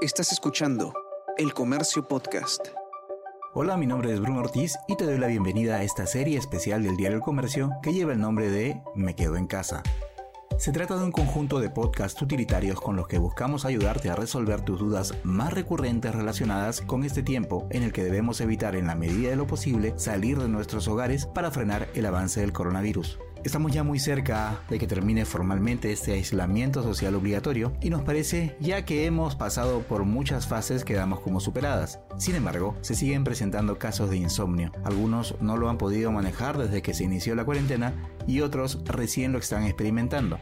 Estás escuchando El Comercio Podcast. Hola, mi nombre es Bruno Ortiz y te doy la bienvenida a esta serie especial del Diario El Comercio que lleva el nombre de Me Quedo en Casa. Se trata de un conjunto de podcasts utilitarios con los que buscamos ayudarte a resolver tus dudas más recurrentes relacionadas con este tiempo en el que debemos evitar en la medida de lo posible salir de nuestros hogares para frenar el avance del coronavirus. Estamos ya muy cerca de que termine formalmente este aislamiento social obligatorio y nos parece ya que hemos pasado por muchas fases que damos como superadas. Sin embargo, se siguen presentando casos de insomnio. Algunos no lo han podido manejar desde que se inició la cuarentena y otros recién lo están experimentando.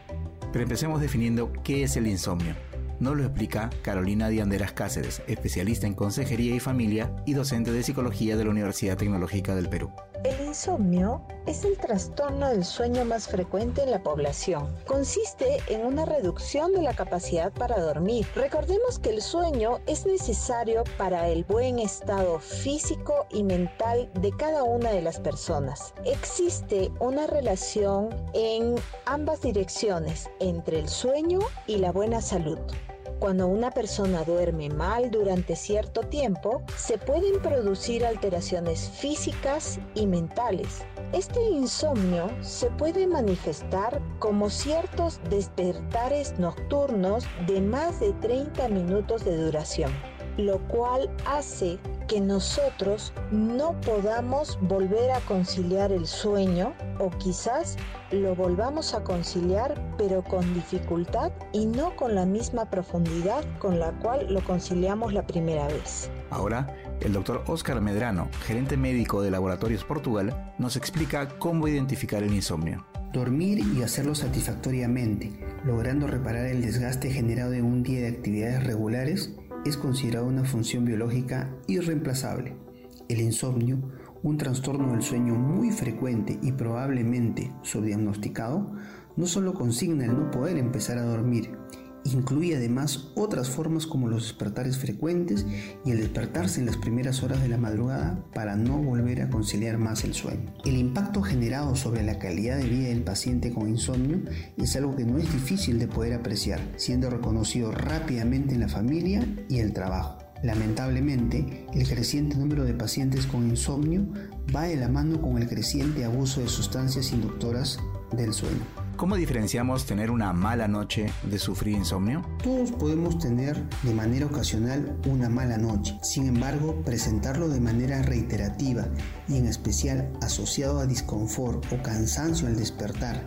Pero empecemos definiendo qué es el insomnio. Nos lo explica Carolina Dianderas Cáceres, especialista en consejería y familia y docente de psicología de la Universidad Tecnológica del Perú. El insomnio es el trastorno del sueño más frecuente en la población. Consiste en una reducción de la capacidad para dormir. Recordemos que el sueño es necesario para el buen estado físico y mental de cada una de las personas. Existe una relación en ambas direcciones entre el sueño y la buena salud. Cuando una persona duerme mal durante cierto tiempo, se pueden producir alteraciones físicas y mentales. Este insomnio se puede manifestar como ciertos despertares nocturnos de más de 30 minutos de duración, lo cual hace que nosotros no podamos volver a conciliar el sueño o quizás lo volvamos a conciliar pero con dificultad y no con la misma profundidad con la cual lo conciliamos la primera vez. Ahora, el doctor Oscar Medrano, gerente médico de Laboratorios Portugal, nos explica cómo identificar el insomnio. Dormir y hacerlo satisfactoriamente, logrando reparar el desgaste generado en un día de actividades regulares es considerado una función biológica irreemplazable. El insomnio, un trastorno del sueño muy frecuente y probablemente subdiagnosticado, no solo consigna el no poder empezar a dormir, Incluye además otras formas como los despertares frecuentes y el despertarse en las primeras horas de la madrugada para no volver a conciliar más el sueño. El impacto generado sobre la calidad de vida del paciente con insomnio es algo que no es difícil de poder apreciar, siendo reconocido rápidamente en la familia y el trabajo. Lamentablemente, el creciente número de pacientes con insomnio va de la mano con el creciente abuso de sustancias inductoras del sueño. ¿Cómo diferenciamos tener una mala noche de sufrir insomnio? Todos podemos tener de manera ocasional una mala noche. Sin embargo, presentarlo de manera reiterativa y en especial asociado a disconfort o cansancio al despertar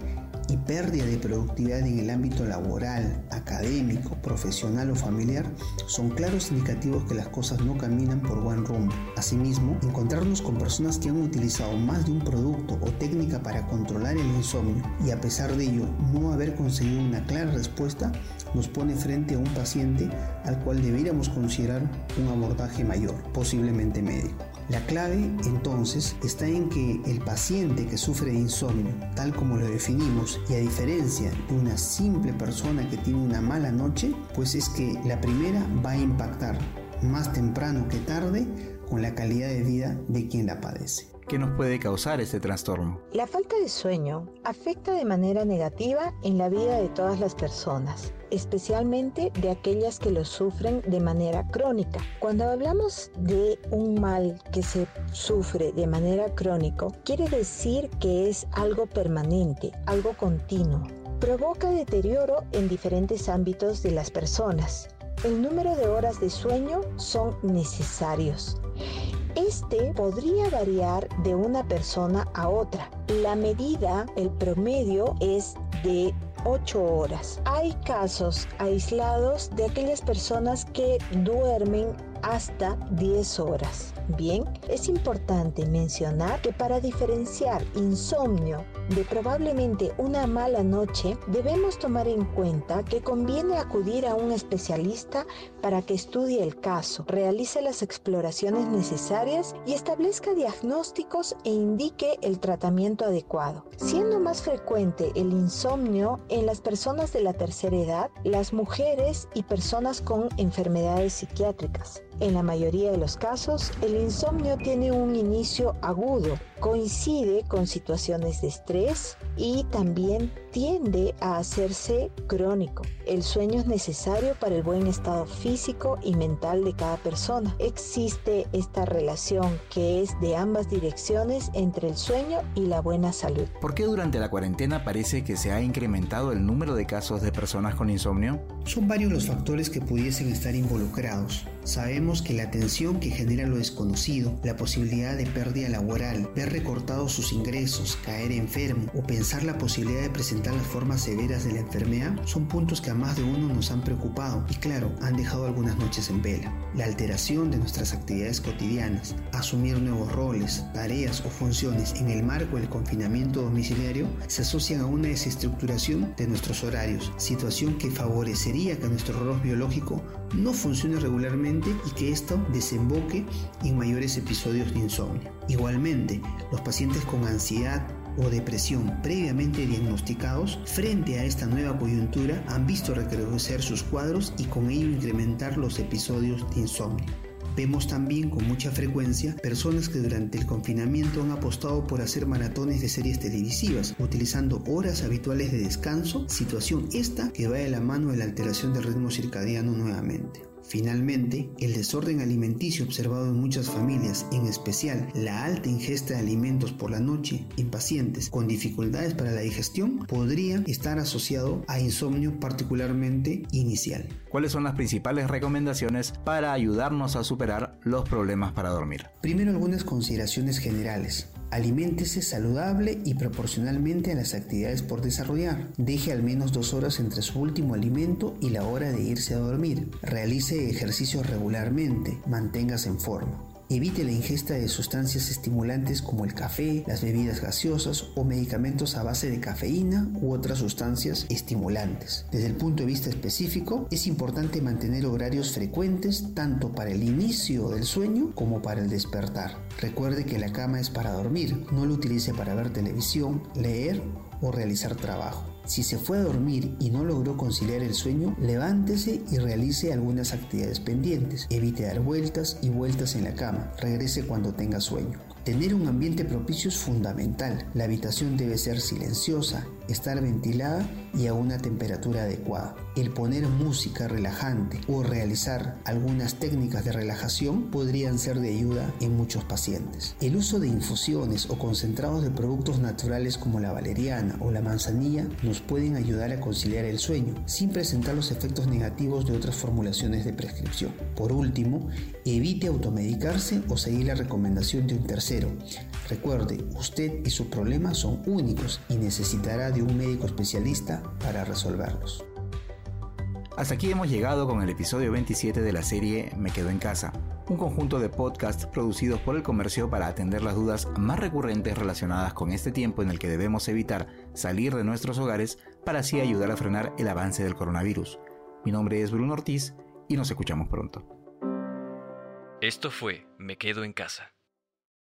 y pérdida de productividad en el ámbito laboral, académico, profesional o familiar son claros indicativos que las cosas no caminan por buen rumbo. Asimismo, encontrarnos con personas que han utilizado más de un producto técnica para controlar el insomnio y a pesar de ello no haber conseguido una clara respuesta nos pone frente a un paciente al cual deberíamos considerar un abordaje mayor, posiblemente médico. La clave entonces está en que el paciente que sufre de insomnio, tal como lo definimos, y a diferencia de una simple persona que tiene una mala noche, pues es que la primera va a impactar más temprano que tarde con la calidad de vida de quien la padece. ¿Qué nos puede causar este trastorno? La falta de sueño afecta de manera negativa en la vida de todas las personas, especialmente de aquellas que lo sufren de manera crónica. Cuando hablamos de un mal que se sufre de manera crónica, quiere decir que es algo permanente, algo continuo. Provoca deterioro en diferentes ámbitos de las personas. El número de horas de sueño son necesarios este podría variar de una persona a otra. La medida, el promedio es de 8 horas. Hay casos aislados de aquellas personas que duermen hasta 10 horas. Bien, es importante mencionar que para diferenciar insomnio de probablemente una mala noche, debemos tomar en cuenta que conviene acudir a un especialista para que estudie el caso, realice las exploraciones necesarias y establezca diagnósticos e indique el tratamiento adecuado. Siendo más frecuente el insomnio en las personas de la tercera edad, las mujeres y personas con enfermedades psiquiátricas. En la mayoría de los casos, el insomnio tiene un inicio agudo Coincide con situaciones de estrés y también tiende a hacerse crónico. El sueño es necesario para el buen estado físico y mental de cada persona. Existe esta relación que es de ambas direcciones entre el sueño y la buena salud. ¿Por qué durante la cuarentena parece que se ha incrementado el número de casos de personas con insomnio? Son varios los factores que pudiesen estar involucrados. Sabemos que la tensión que genera lo desconocido, la posibilidad de pérdida laboral, ver recortados sus ingresos, caer enfermo o pensar la posibilidad de presentar las formas severas de la enfermedad son puntos que a más de uno nos han preocupado y claro, han dejado algunas noches en vela. La alteración de nuestras actividades cotidianas, asumir nuevos roles, tareas o funciones en el marco del confinamiento domiciliario se asocian a una desestructuración de nuestros horarios, situación que favorecería que nuestro reloj biológico no funcione regularmente y que esto desemboque en mayores episodios de insomnio. Igualmente, los pacientes con ansiedad o depresión previamente diagnosticados, frente a esta nueva coyuntura han visto recrudecer sus cuadros y con ello incrementar los episodios de insomnio. Vemos también con mucha frecuencia personas que durante el confinamiento han apostado por hacer maratones de series televisivas, utilizando horas habituales de descanso, situación esta que va de la mano de la alteración del ritmo circadiano nuevamente. Finalmente, el desorden alimenticio observado en muchas familias, en especial la alta ingesta de alimentos por la noche en pacientes con dificultades para la digestión, podría estar asociado a insomnio particularmente inicial. ¿Cuáles son las principales recomendaciones para ayudarnos a superar los problemas para dormir? Primero algunas consideraciones generales. Aliméntese saludable y proporcionalmente a las actividades por desarrollar. Deje al menos dos horas entre su último alimento y la hora de irse a dormir. Realice ejercicio regularmente. Manténgase en forma. Evite la ingesta de sustancias estimulantes como el café, las bebidas gaseosas o medicamentos a base de cafeína u otras sustancias estimulantes. Desde el punto de vista específico, es importante mantener horarios frecuentes tanto para el inicio del sueño como para el despertar. Recuerde que la cama es para dormir, no lo utilice para ver televisión, leer o realizar trabajo. Si se fue a dormir y no logró conciliar el sueño, levántese y realice algunas actividades pendientes. Evite dar vueltas y vueltas en la cama. Regrese cuando tenga sueño. Tener un ambiente propicio es fundamental. La habitación debe ser silenciosa, estar ventilada y a una temperatura adecuada. El poner música relajante o realizar algunas técnicas de relajación podrían ser de ayuda en muchos pacientes. El uso de infusiones o concentrados de productos naturales como la valeriana o la manzanilla nos pueden ayudar a conciliar el sueño sin presentar los efectos negativos de otras formulaciones de prescripción. Por último, evite automedicarse o seguir la recomendación de un tercero Recuerde, usted y sus problemas son únicos y necesitará de un médico especialista para resolverlos. Hasta aquí hemos llegado con el episodio 27 de la serie Me Quedo en Casa, un conjunto de podcasts producidos por el comercio para atender las dudas más recurrentes relacionadas con este tiempo en el que debemos evitar salir de nuestros hogares para así ayudar a frenar el avance del coronavirus. Mi nombre es Bruno Ortiz y nos escuchamos pronto. Esto fue Me Quedo en Casa.